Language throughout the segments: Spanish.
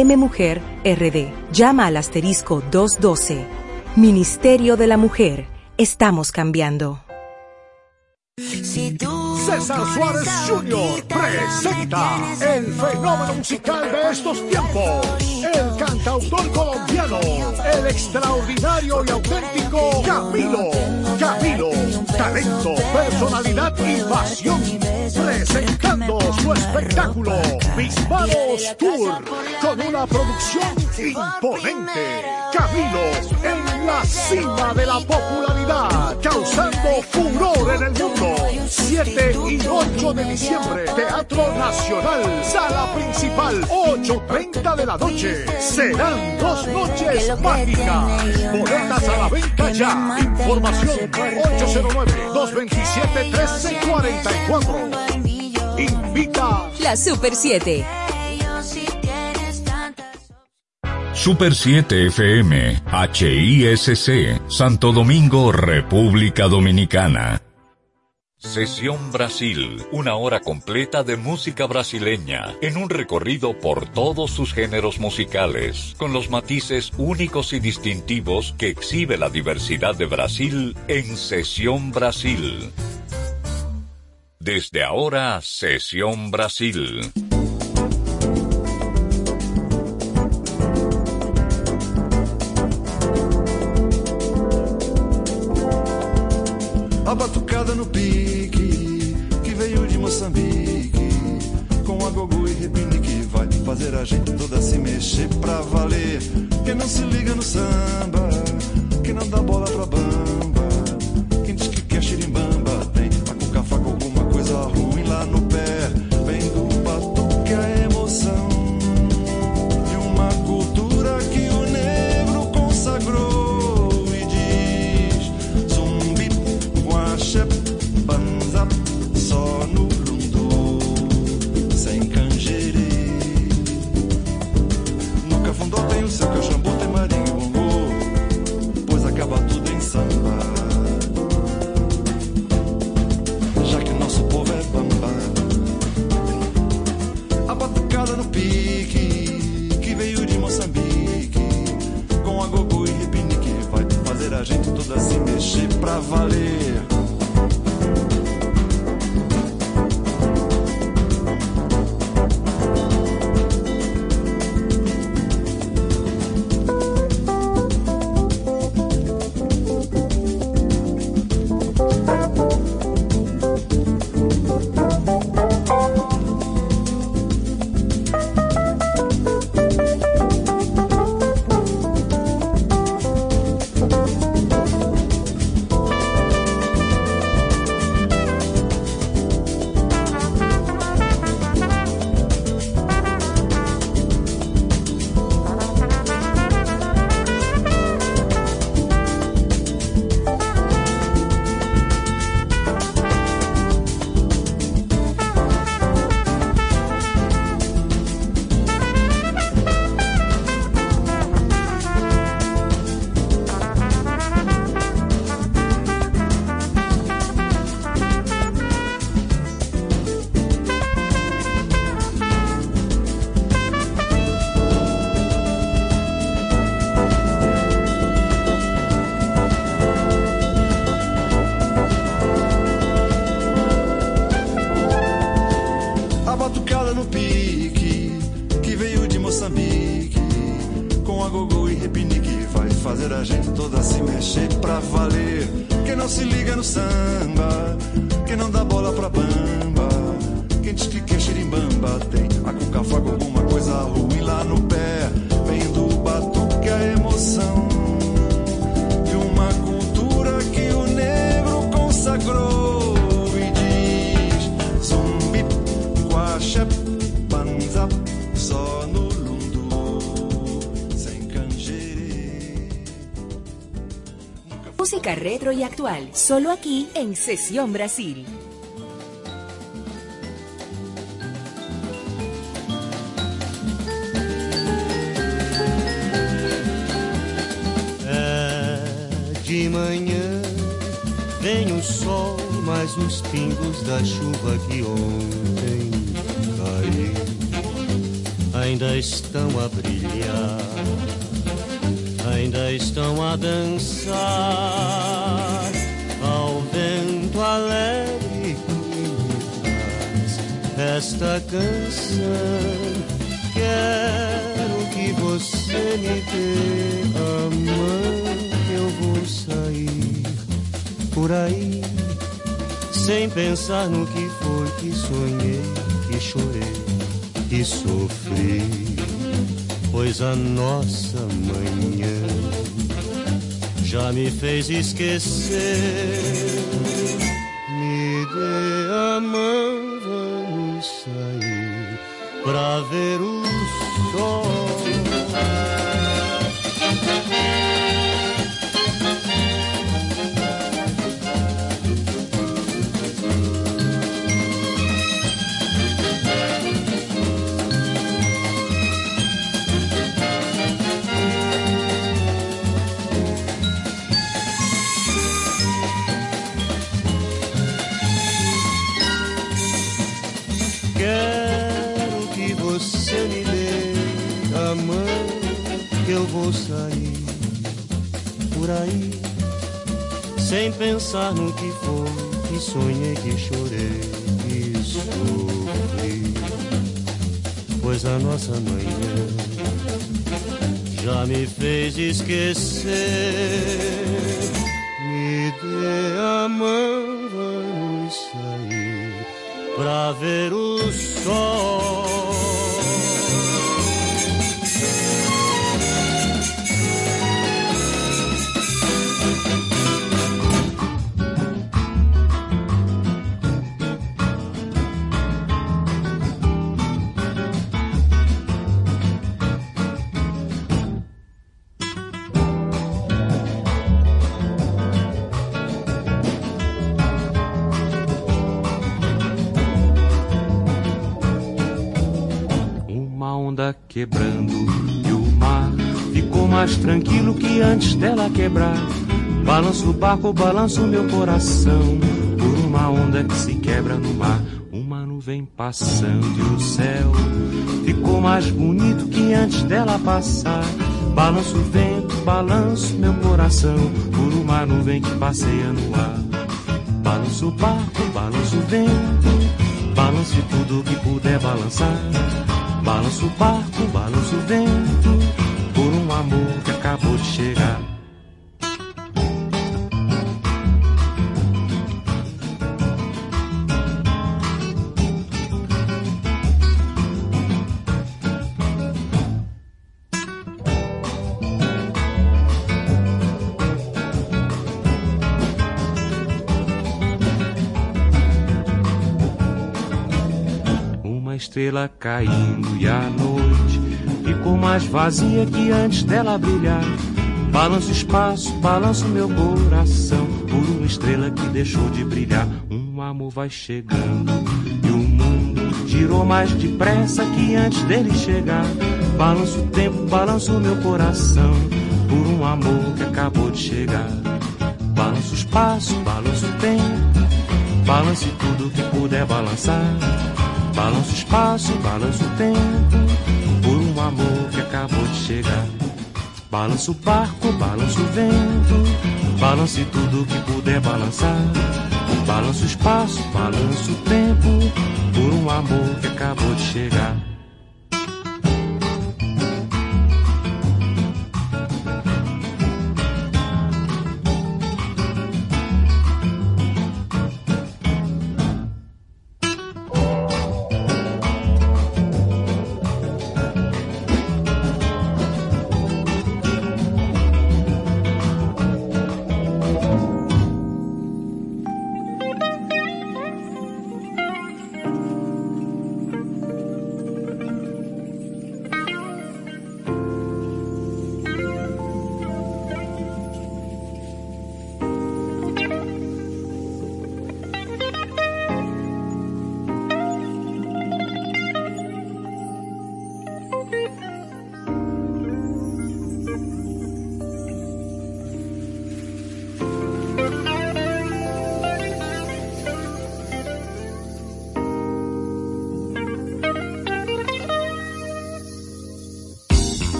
M Mujer RD. Llama al asterisco 212. Ministerio de la Mujer. Estamos cambiando. César Suárez Jr. presenta el fenómeno musical de estos tiempos, el cantautor colombiano, el extraordinario y auténtico Camilo. Camilo, talento, personalidad y pasión, presentando su espectáculo Bisbaros Tour con una producción imponente. Camilo en la cima de la popularidad, causando furor en el mundo. 7 y 8 de diciembre, Teatro Nacional, sala principal, 8.30 de la noche. Serán dos noches mágicas. Boletas a la venta ya. Información 809-227-1344. Invita La Super 7. Super 7 FM, HISC, Santo Domingo, República Dominicana. Sesión Brasil, una hora completa de música brasileña, en un recorrido por todos sus géneros musicales, con los matices únicos y distintivos que exhibe la diversidad de Brasil en Sesión Brasil. Desde ahora, Sesión Brasil. A batucada no pique, que veio de Moçambique, com a gogô e repinique, vai fazer a gente toda se mexer pra valer. Quem não se liga no samba, quem não dá bola pra bamba, não se liga no samba, quem não dá bola pra bamba, quem diz que quer xirimbamba, tem a cuca Música retro y actual, solo aquí en Sesión Brasil. É de manhã vem o sol, mas os pingos da chuva que ontem caiu ainda estão a brilhar, ainda estão a dançar ao vento alegre que me traz esta canção. Quero que você me dê a mão, eu vou sair por aí sem pensar no que foi que sonhei, que chorei e sofri, pois a nossa já me fez esquecer. Me dê a mão, vamos sair pra ver o sem pensar no que foi, que sonhei, que chorei, que sofri. Pois a nossa manhã já me fez esquecer. Me dê a mão, vamos sair pra ver o sol. Tranquilo que antes dela quebrar. Balanço o barco, balanço meu coração por uma onda que se quebra no mar. Uma nuvem passando e o céu ficou mais bonito que antes dela passar. Balanço o vento, balanço meu coração por uma nuvem que passeia no ar. Balanço o barco, balanço o vento, balance tudo que puder balançar. Balança o barco, balança o vento, por um amor que acabou de chegar. estrela caindo e a noite ficou mais vazia que antes dela brilhar. Balança o espaço, balança o meu coração por uma estrela que deixou de brilhar. Um amor vai chegando e o mundo girou mais depressa que antes dele chegar. Balança o tempo, balança o meu coração por um amor que acabou de chegar. Balança o espaço, balança o tempo, balance tudo que puder balançar. Balança o espaço, balança o tempo, amor que acabou de chegar. Balança o barco, balança o vento, balance tudo que puder balançar. Balança o espaço, balança o tempo, por um amor que acabou de chegar.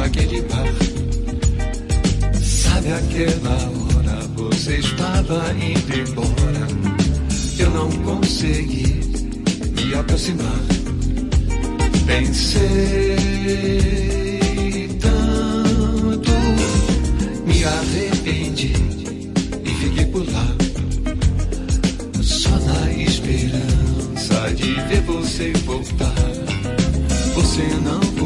naquele bar. Sabe aquela hora você estava indo embora. Eu não consegui me aproximar. Pensei tanto, me arrependi e fiquei por lá. Só na esperança de ver você voltar. Você não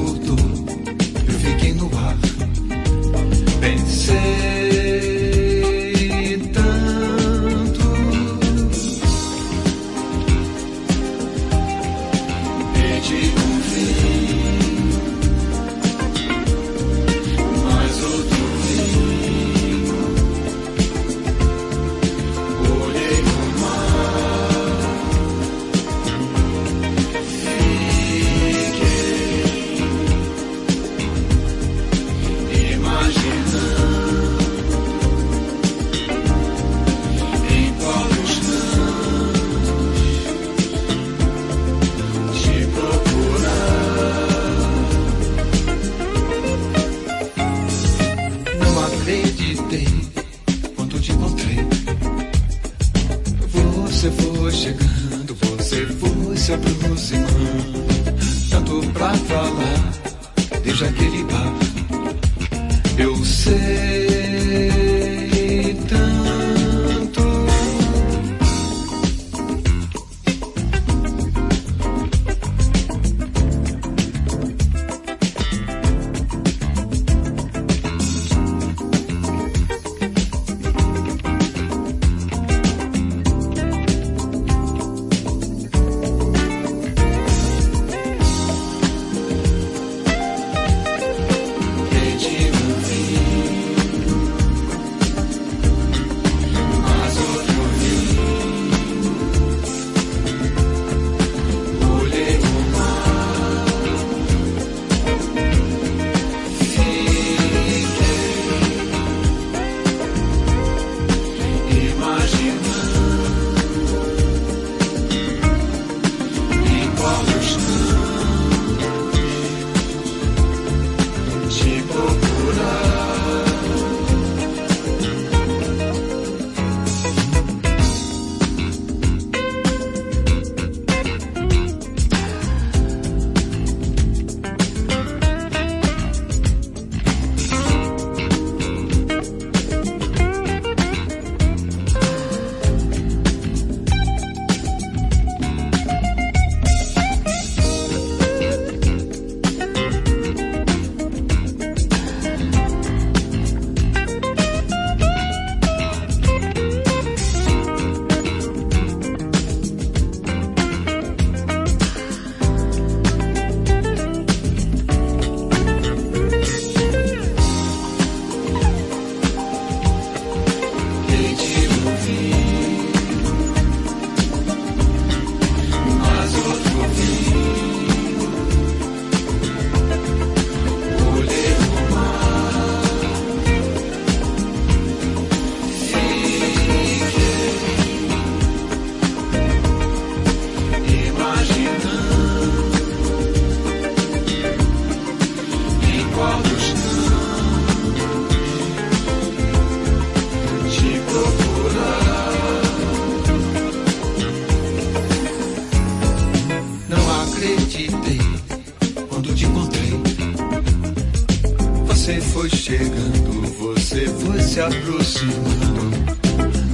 Você foi chegando, você foi se aproximando.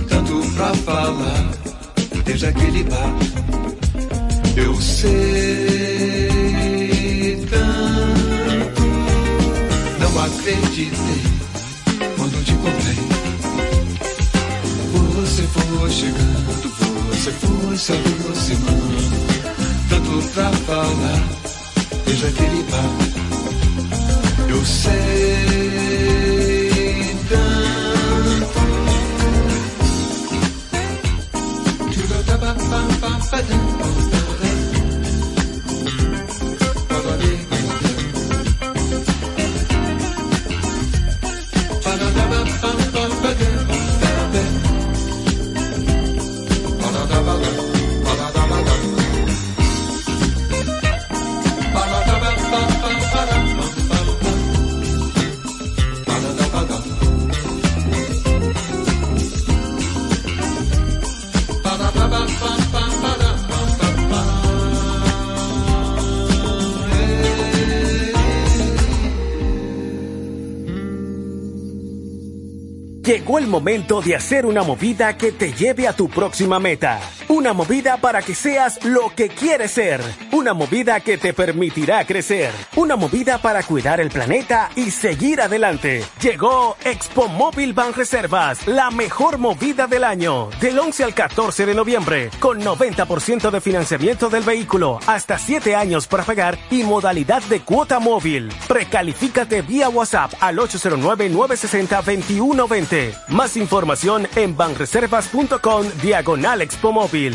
Tanto pra falar, desde aquele bar. Eu sei tanto. Não acreditei quando te contei. Você foi chegando, você foi se aproximando. Tanto pra falar, desde aquele bar. Eu sei momento de hacer una movida que te lleve a tu próxima meta. Una movida para que seas lo que quieres ser. Una movida que te permitirá crecer. Una movida para cuidar el planeta y seguir adelante. Llegó Expo Móvil Ban Reservas, la mejor movida del año. Del 11 al 14 de noviembre, con 90% de financiamiento del vehículo, hasta 7 años para pagar y modalidad de cuota móvil. Precalifícate vía WhatsApp al 809-960-2120 más información en banreservas.com diagonal Expo Móvil.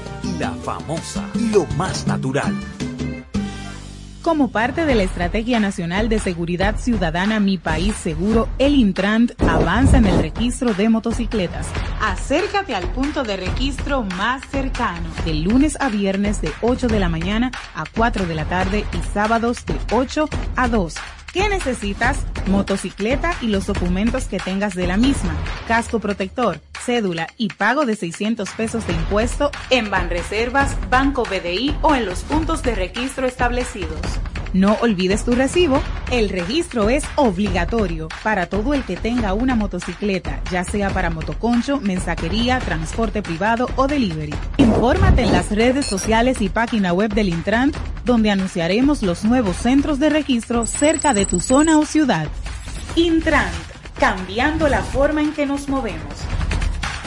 la famosa, lo más natural. Como parte de la Estrategia Nacional de Seguridad Ciudadana Mi País Seguro, el Intrant avanza en el registro de motocicletas. Acércate al punto de registro más cercano, de lunes a viernes de 8 de la mañana a 4 de la tarde y sábados de 8 a 2 ¿Qué necesitas? Motocicleta y los documentos que tengas de la misma, casco protector, cédula y pago de 600 pesos de impuesto en Banreservas, Banco BDI o en los puntos de registro establecidos. No olvides tu recibo. El registro es obligatorio para todo el que tenga una motocicleta, ya sea para motoconcho, mensajería, transporte privado o delivery. Infórmate en las redes sociales y página web del Intran, donde anunciaremos los nuevos centros de registro cerca de tu zona o ciudad. Intran, cambiando la forma en que nos movemos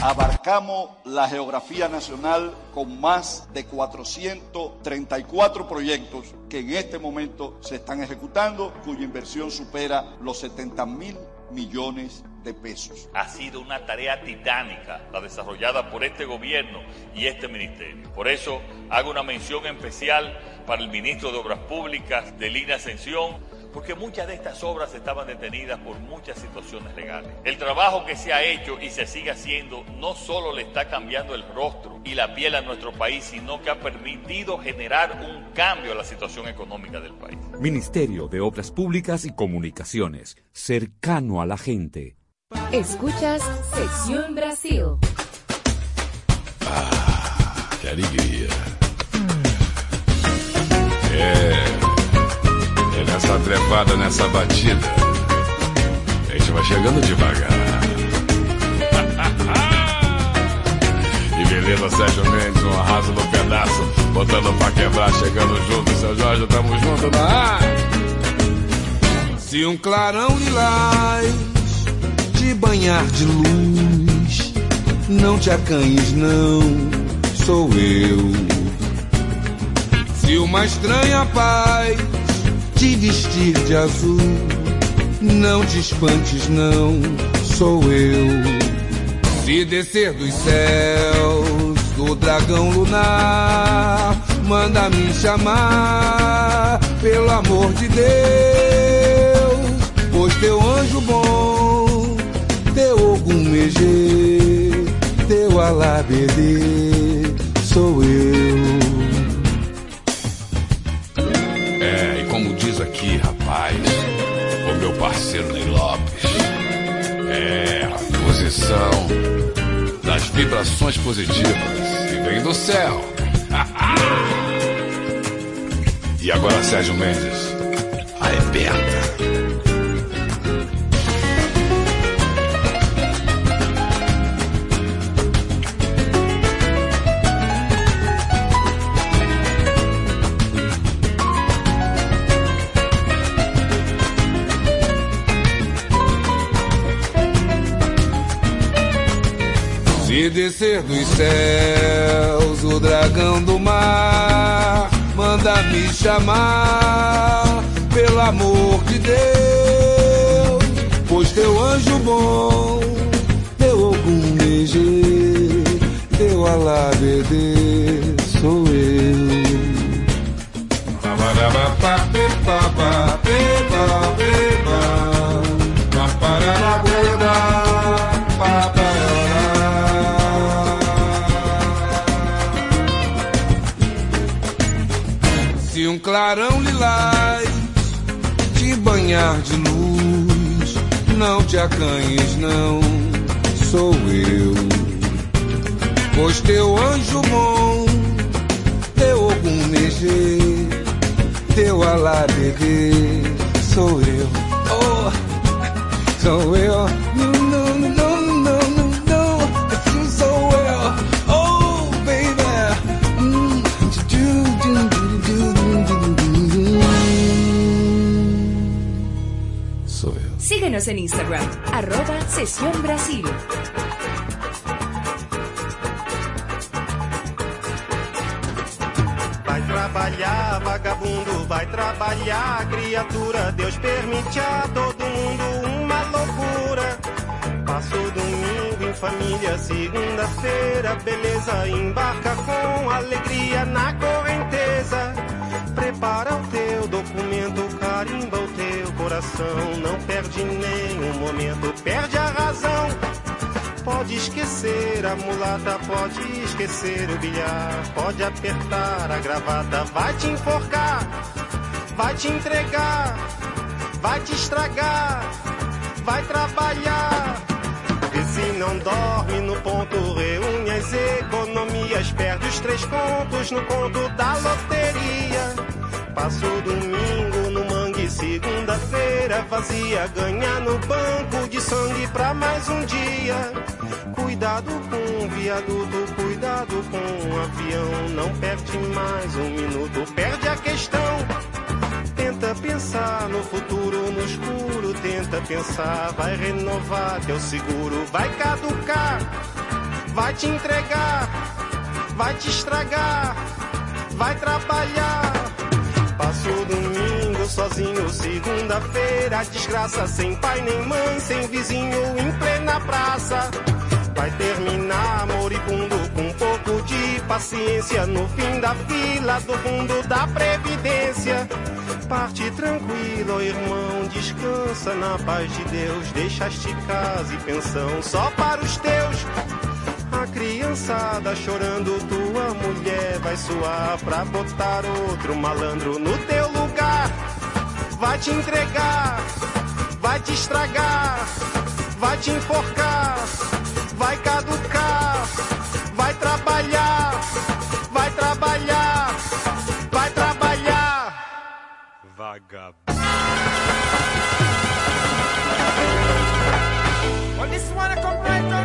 abarcamos la geografía nacional con más de 434 proyectos que en este momento se están ejecutando, cuya inversión supera los 70 mil millones de pesos. Ha sido una tarea titánica la desarrollada por este gobierno y este ministerio. Por eso hago una mención especial para el ministro de Obras Públicas de Línea Ascensión, porque muchas de estas obras estaban detenidas por muchas situaciones legales. El trabajo que se ha hecho y se sigue haciendo no solo le está cambiando el rostro y la piel a nuestro país, sino que ha permitido generar un cambio a la situación económica del país. Ministerio de Obras Públicas y Comunicaciones, cercano a la gente. Escuchas Sesión Brasil. Ah, qué alegría. Nessa trepada, nessa batida. A gente vai chegando devagar. e beleza, Sérgio Mendes, um arraso no pedaço, botando pra quebrar, chegando junto, seu Jorge, tamo junto na área. Se um clarão lilás te banhar de luz, não te acanhes, não, sou eu. Se uma estranha paz te vestir de azul. Não te espantes, não, sou eu. Se descer dos céus do dragão lunar, manda me chamar, pelo amor de Deus. Pois teu anjo bom, teu Ogum teu Alabedê, sou eu. Parceiro Ney Lopes. É a posição das vibrações positivas que vem do céu. e agora Sérgio Mendes, arrebenta. Descer dos céus o dragão do mar, manda me chamar, pelo amor de Deus, pois teu anjo bom, teu algum Megê, teu alabedê, sou eu. De luz, não te acanhes, não, sou eu. Pois teu anjo bom, teu algum mexer, teu alá bebê, sou eu. Oh, sou eu. Síguenos en Instagram, arroba Sesión Brasil. Vai trabalhar, vagabundo, vai trabalhar, criatura. Deus permite a todo mundo uma loucura. Passo domingo em família, segunda-feira, beleza. Embarca com alegria na correnteza. Prepara o teu documento, carimba o teu coração. Não perde nenhum momento, perde a razão. Pode esquecer a mulata, pode esquecer o bilhar, pode apertar a gravata, vai te enforcar, vai te entregar, vai te estragar, vai trabalhar. Vê se não dorme no ponto, reúne as economias, perde os três contos no conto da loteria. Passa o domingo no mangue, segunda-feira vazia, ganha no banco de sangue pra mais um dia. Cuidado com o viaduto, cuidado com o avião, não perde mais um minuto, perde a questão. Tenta pensar no futuro, no escuro, tenta pensar, vai renovar teu seguro, vai caducar, vai te entregar, vai te estragar, vai trabalhar. Passo o domingo sozinho, segunda-feira, desgraça, sem pai nem mãe, sem vizinho, em plena praça. Vai terminar moribundo com um pouco de paciência no fim da fila do fundo da previdência. Parte tranquilo, irmão, descansa na paz de Deus. Deixaste casa e pensão só para os teus. A criançada chorando, tua mulher vai suar pra botar outro malandro no teu lugar. Vai te entregar, vai te estragar, vai te enforcar, vai caducar, vai trabalhar, vai trabalhar, vai trabalhar. Vagabundo. Well, this one I come right around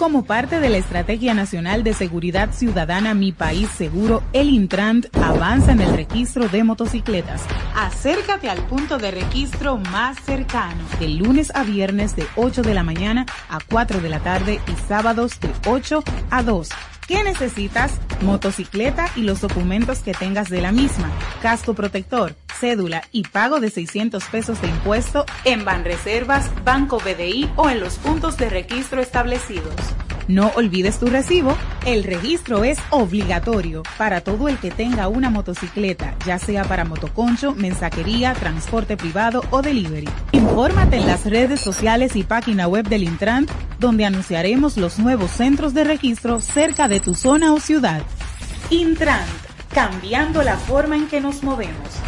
Como parte de la Estrategia Nacional de Seguridad Ciudadana Mi País Seguro, el Intrant avanza en el registro de motocicletas. Acércate al punto de registro más cercano, de lunes a viernes de 8 de la mañana a 4 de la tarde y sábados de 8 a 2 ¿Qué necesitas? Motocicleta y los documentos que tengas de la misma, casco protector, cédula y pago de 600 pesos de impuesto en Banreservas, Banco BDI o en los puntos de registro establecidos. No olvides tu recibo, el registro es obligatorio para todo el que tenga una motocicleta, ya sea para motoconcho, mensajería, transporte privado o delivery. Infórmate en las redes sociales y página web del Intran, donde anunciaremos los nuevos centros de registro cerca de tu zona o ciudad. Intran, cambiando la forma en que nos movemos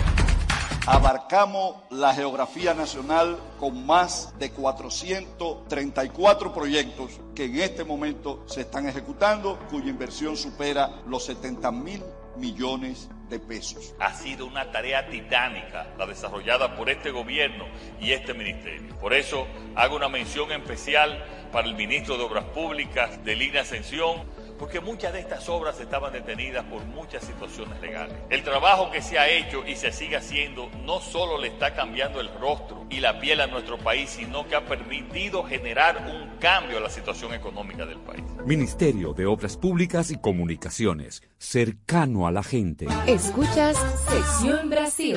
abarcamos la geografía nacional con más de 434 proyectos que en este momento se están ejecutando, cuya inversión supera los 70 mil millones de pesos. Ha sido una tarea titánica la desarrollada por este gobierno y este ministerio. Por eso hago una mención especial para el ministro de Obras Públicas de Línea Ascensión porque muchas de estas obras estaban detenidas por muchas situaciones legales. El trabajo que se ha hecho y se sigue haciendo no solo le está cambiando el rostro y la piel a nuestro país, sino que ha permitido generar un cambio a la situación económica del país. Ministerio de Obras Públicas y Comunicaciones, cercano a la gente. Escuchas Sección Brasil.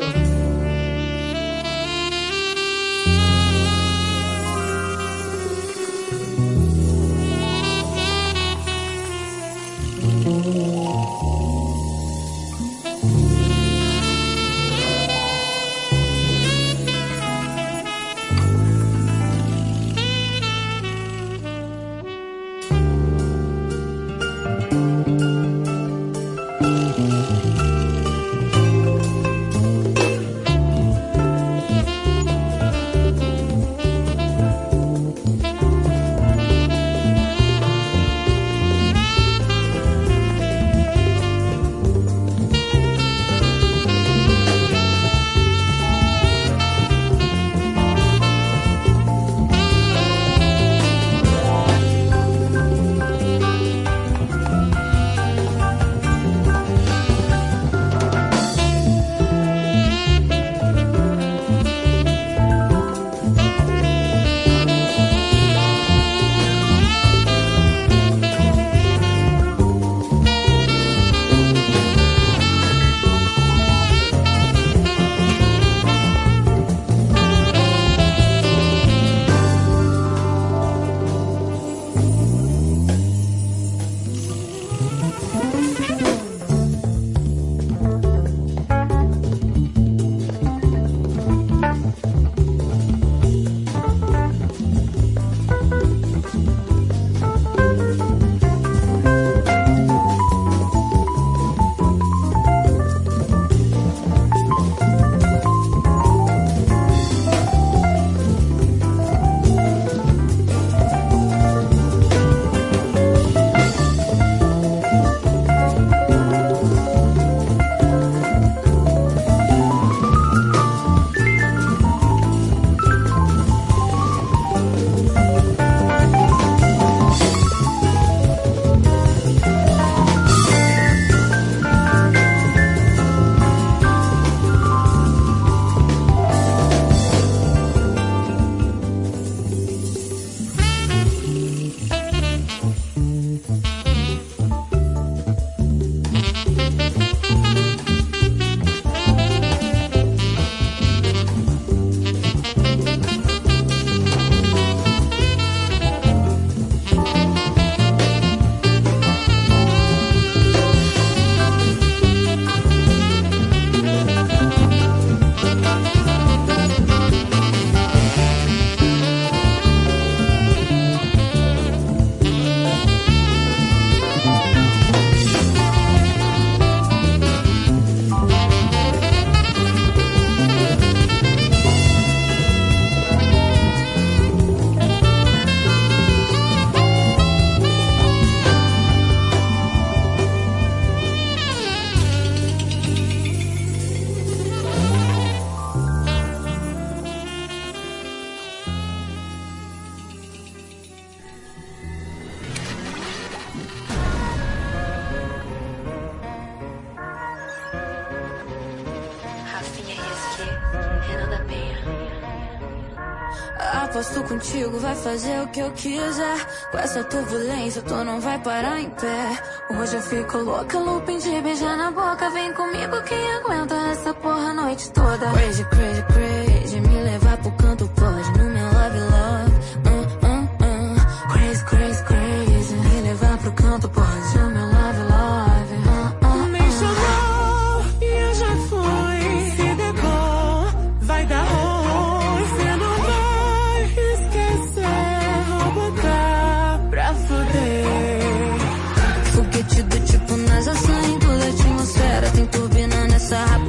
Que eu quiser. Com essa turbulência, tu não vai parar em pé. Hoje eu fico louca, looping de beijar na boca. Vem comigo, quem aguenta essa porra a noite toda. Crazy, crazy, crazy. Me levar pro canto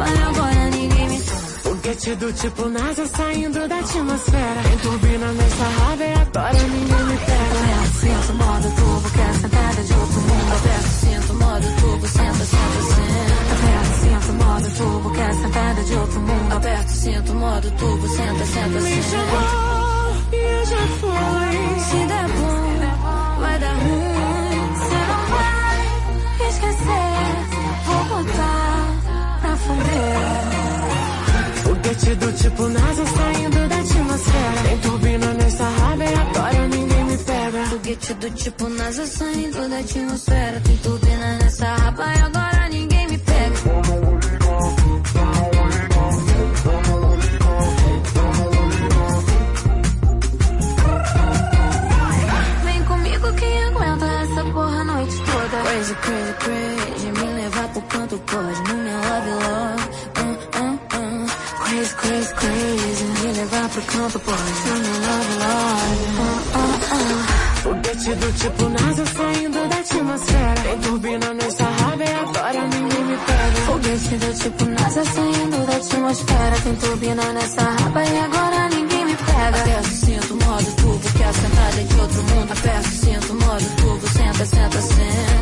e agora ninguém me. Foguete do tipo NASA saindo da atmosfera. Tem turbina nessa raba e agora ninguém me pega. Aperta, sinto, modo turbo, quer sentada de outro mundo. Aperta, sinto, modo turbo, senta, senta, senta. Aperta, sinto, modo turbo, quer sentada de outro mundo. Aperta, sinto, modo turbo, senta, senta, Me senta. chamou e eu já fui. Se der bom, vai dar ruim. Cê não vai esquecer. Vou botar fuder. Foguete do tipo NASA saindo da atmosfera. Tem turbina nessa raba e agora ninguém me pega. Foguete do tipo NASA saindo da atmosfera. Tem turbina nessa raba e agora crazy. Me levar pro canto pode. No meu love, love. Uh, uh, uh. Foguete do tipo NASA saindo da atmosfera. Tem turbina nessa raba e agora ninguém me pega. Foguete do tipo NASA saindo da atmosfera. Tem turbina nessa raba e agora ninguém me pega. Aperto, sinto, modo turbo, que a sentada é de outro mundo. Aperto, sinto, modo turbo, senta, senta, senta.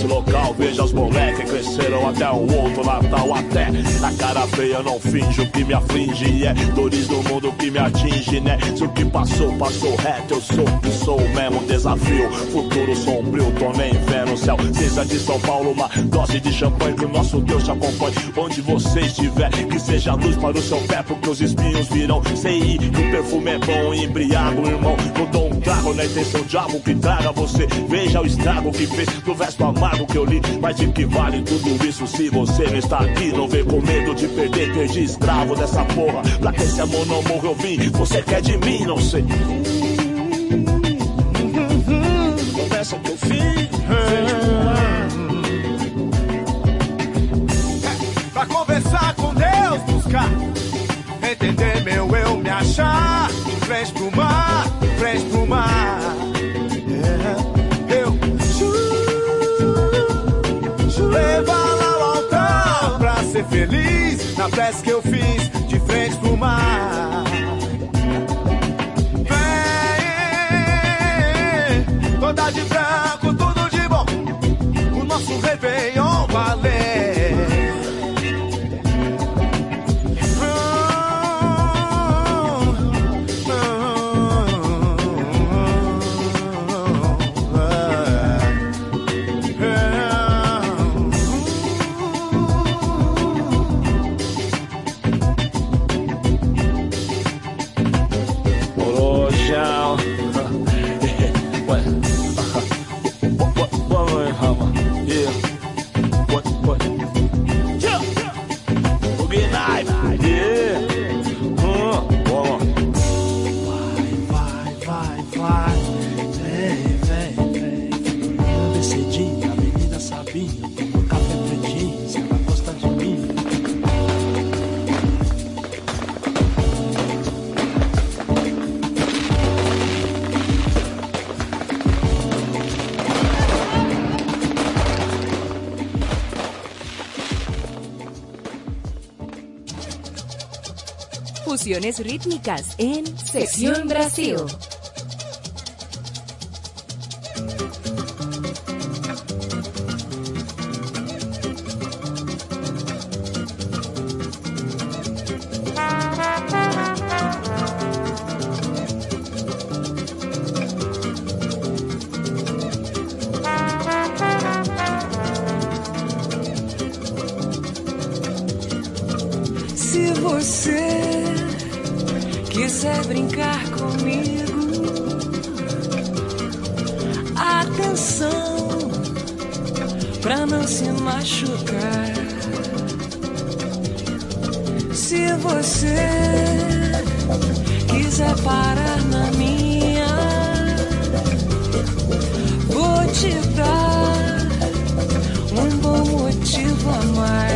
Bate local. Veja os moleques cresceram até o outro Natal, até a cara feia não finge o que me aflige. É dores do mundo que me atinge, né? Se o que passou, passou reto, eu sou que sou mesmo. Desafio, futuro sombrio, tô nem vendo o céu. Cinza de São Paulo, uma dose de champanhe que o nosso Deus te acompanhe. Onde você estiver, que seja luz para o seu pé, porque os espinhos virão. Sei que o perfume é bom, embriago, irmão. Eu dou um trago na intenção de algo que traga você. Veja o estrago que fez do verso amargo que eu li. Mas de que vale tudo isso se você não está aqui? Não vê com medo de perder, perdi escravo dessa porra. Pra que esse amor não morra, ou? Você quer de mim? Não sei. Começa o eu fiz. É, pra conversar com Deus, buscar. Entender meu eu, me achar. De frente pro mar, de frente pro mar. É, eu. Ju, ju, ser feliz na prece que eu fiz de frente pro mar. love. rítmicas en Sección Brasil. você quiser brincar comigo, atenção pra não se machucar. Se você quiser parar na minha, vou te dar um bom motivo a mais.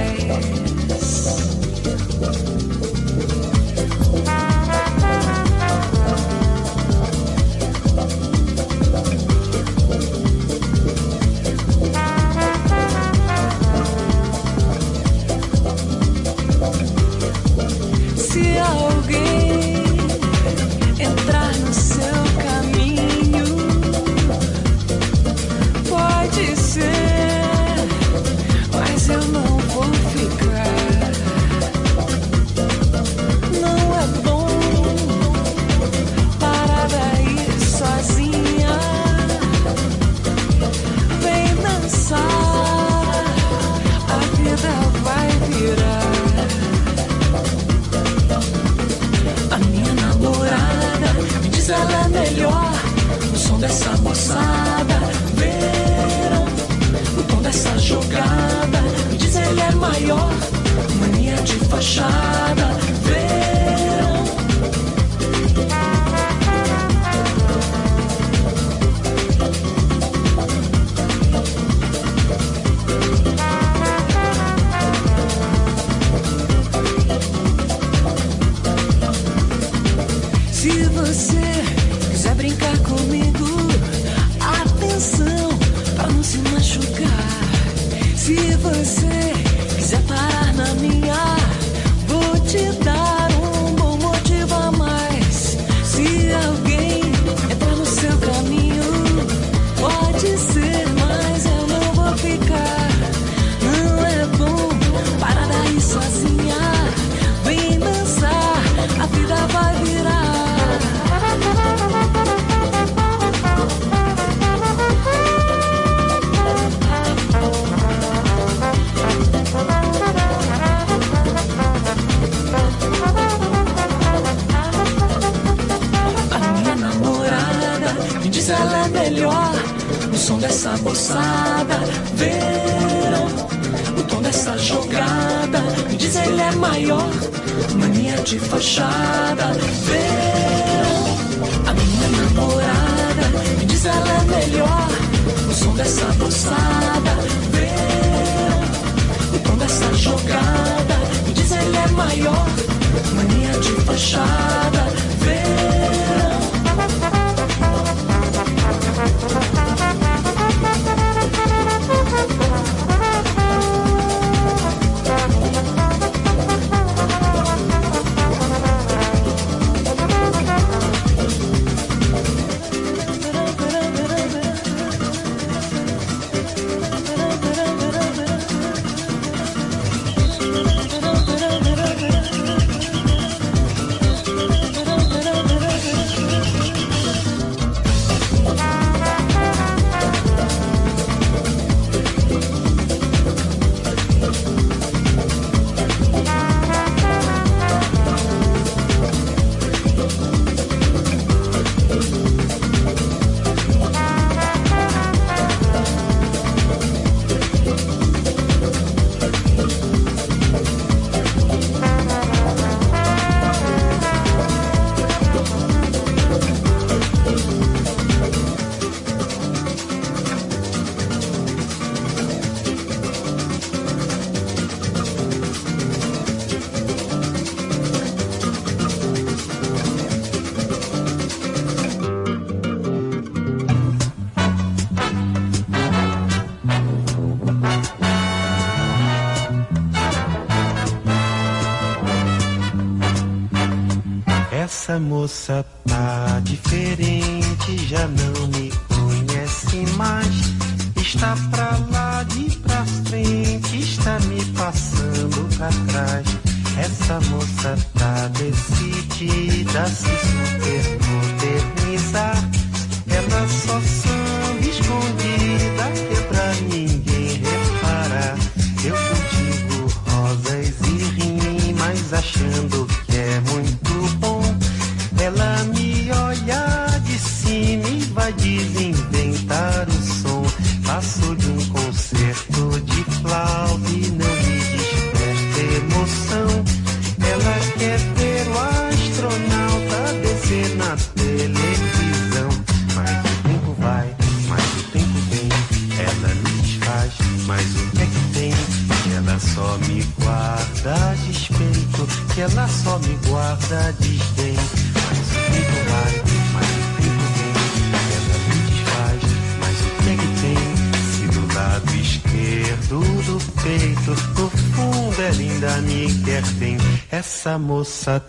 Moça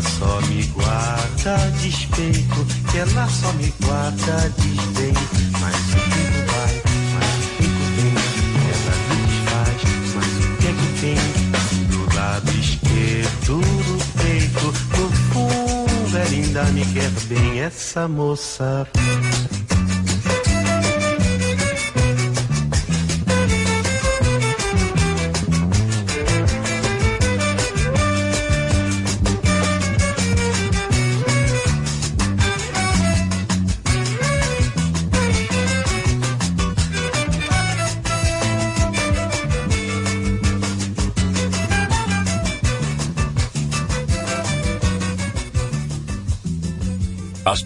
Ela só me guarda despeito, que ela só me guarda desdém. Mas o tempo vai, mas o tempo vem, ela me desfaz, mas o que é que tem? Do lado esquerdo do peito, no fundo ela ainda me quer bem, essa moça.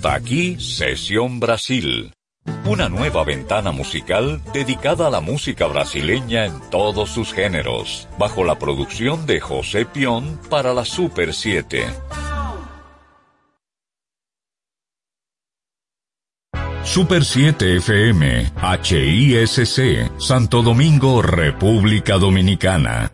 Hasta aquí Sesión Brasil. Una nueva ventana musical dedicada a la música brasileña en todos sus géneros, bajo la producción de José Pion para la Super 7. Super 7 FM, HISC, Santo Domingo, República Dominicana.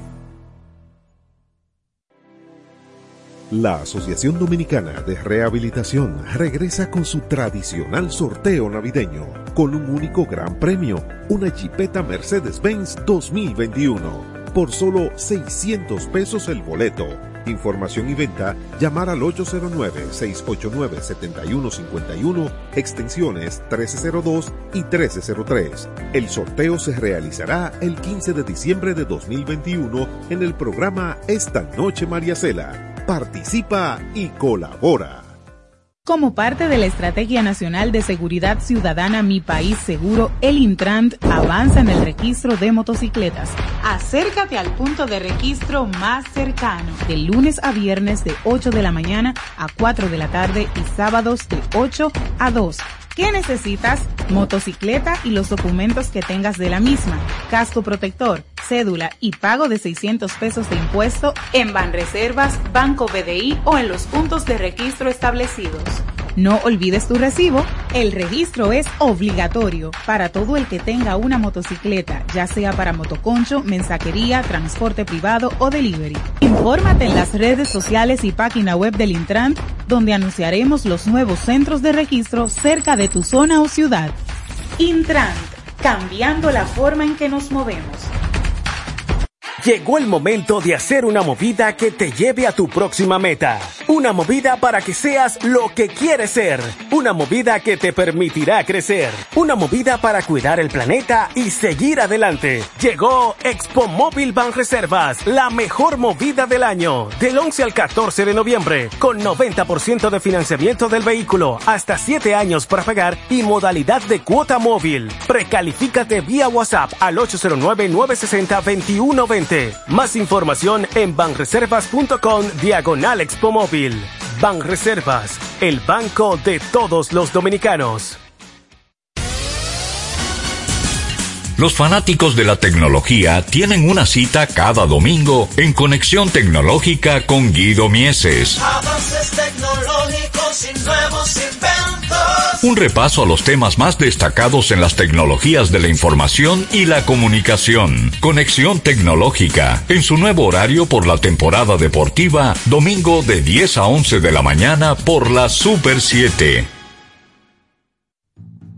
La Asociación Dominicana de Rehabilitación regresa con su tradicional sorteo navideño, con un único gran premio, una Jeepeta Mercedes-Benz 2021, por solo 600 pesos el boleto. Información y venta, llamar al 809-689-7151, extensiones 1302 y 1303. El sorteo se realizará el 15 de diciembre de 2021 en el programa Esta Noche María Cela. Participa y colabora. Como parte de la Estrategia Nacional de Seguridad Ciudadana Mi País Seguro, el Intrant avanza en el registro de motocicletas. Acércate al punto de registro más cercano, de lunes a viernes de 8 de la mañana a 4 de la tarde y sábados de 8 a 2. ¿Qué necesitas? Motocicleta y los documentos que tengas de la misma, casco protector, cédula y pago de 600 pesos de impuesto en Banreservas, Banco BDI o en los puntos de registro establecidos. No olvides tu recibo. El registro es obligatorio para todo el que tenga una motocicleta, ya sea para motoconcho, mensajería, transporte privado o delivery. Infórmate en las redes sociales y página web del Intran, donde anunciaremos los nuevos centros de registro cerca de tu zona o ciudad. Intran, cambiando la forma en que nos movemos. Llegó el momento de hacer una movida que te lleve a tu próxima meta. Una movida para que seas lo que quieres ser. Una movida que te permitirá crecer. Una movida para cuidar el planeta y seguir adelante. Llegó Expo Móvil Ban Reservas, la mejor movida del año. Del 11 al 14 de noviembre, con 90% de financiamiento del vehículo, hasta 7 años para pagar y modalidad de cuota móvil. Precalifícate vía WhatsApp al 809-960-2120. Más información en banreservas.com diagonal Expo Móvil. Banreservas, el banco de todos los dominicanos. Los fanáticos de la tecnología tienen una cita cada domingo en Conexión Tecnológica con Guido Mieses. Avances tecnológicos y nuevos inventos. Un repaso a los temas más destacados en las tecnologías de la información y la comunicación. Conexión Tecnológica, en su nuevo horario por la temporada deportiva, domingo de 10 a 11 de la mañana por la Super 7.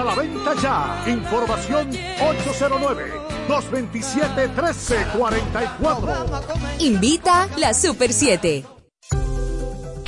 a la venta ya. Información 809. 227-1344. Invita la Super 7.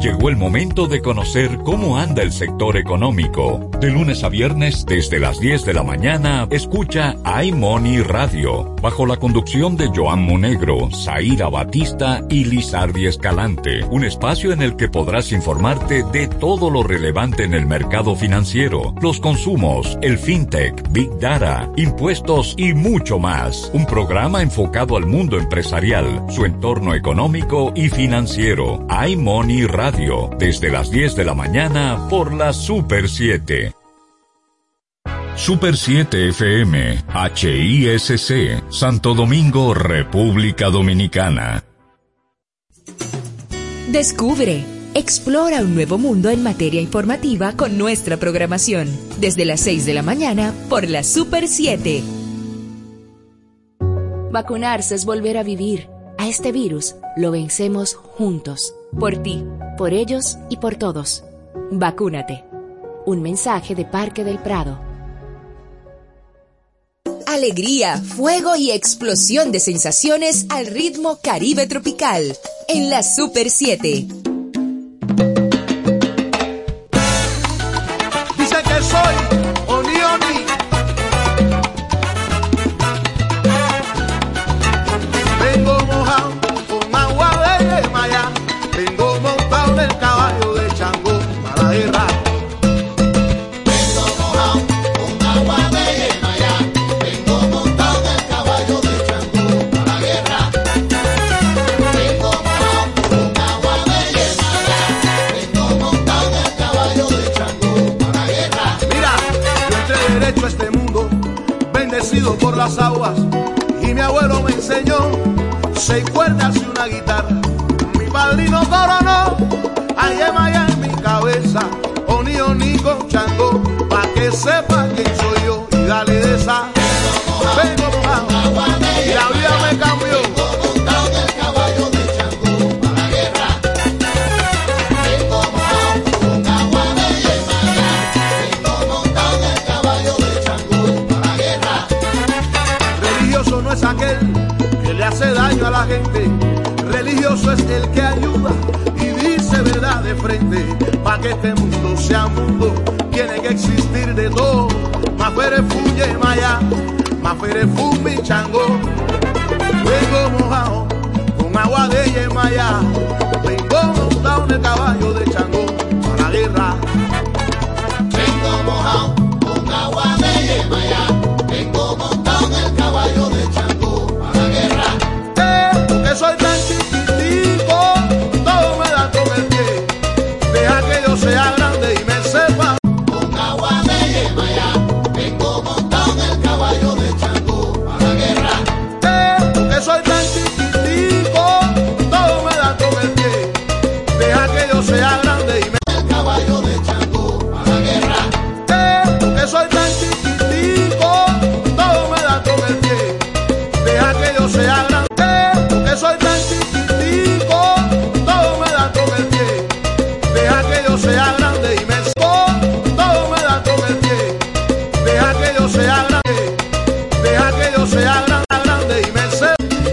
Llegó el momento de conocer cómo anda el sector económico. De lunes a viernes, desde las 10 de la mañana, escucha iMoney Radio, bajo la conducción de Joan Monegro, Zaira Batista y Lizardi Escalante. Un espacio en el que podrás informarte de todo lo relevante en el mercado financiero, los consumos, el fintech, Big Data, impuestos y mucho más. Un programa enfocado al mundo empresarial, su entorno económico y financiero. iMoney Radio desde las 10 de la mañana por la Super 7. Super 7 FM, HISC, Santo Domingo, República Dominicana. Descubre, explora un nuevo mundo en materia informativa con nuestra programación. Desde las 6 de la mañana por la Super 7. Vacunarse es volver a vivir. A este virus lo vencemos juntos. Por ti, por ellos y por todos. Vacúnate. Un mensaje de Parque del Prado. Alegría, fuego y explosión de sensaciones al ritmo caribe tropical. En la Super 7. aguas y mi abuelo me enseñó seis cuerdas y una guitarra. Mi padrino coro que este mundo sea mundo, tiene que existir de todo. Mafuere fuye maya, mafuere fumbi chango, fuego mojado, con agua de yemaya.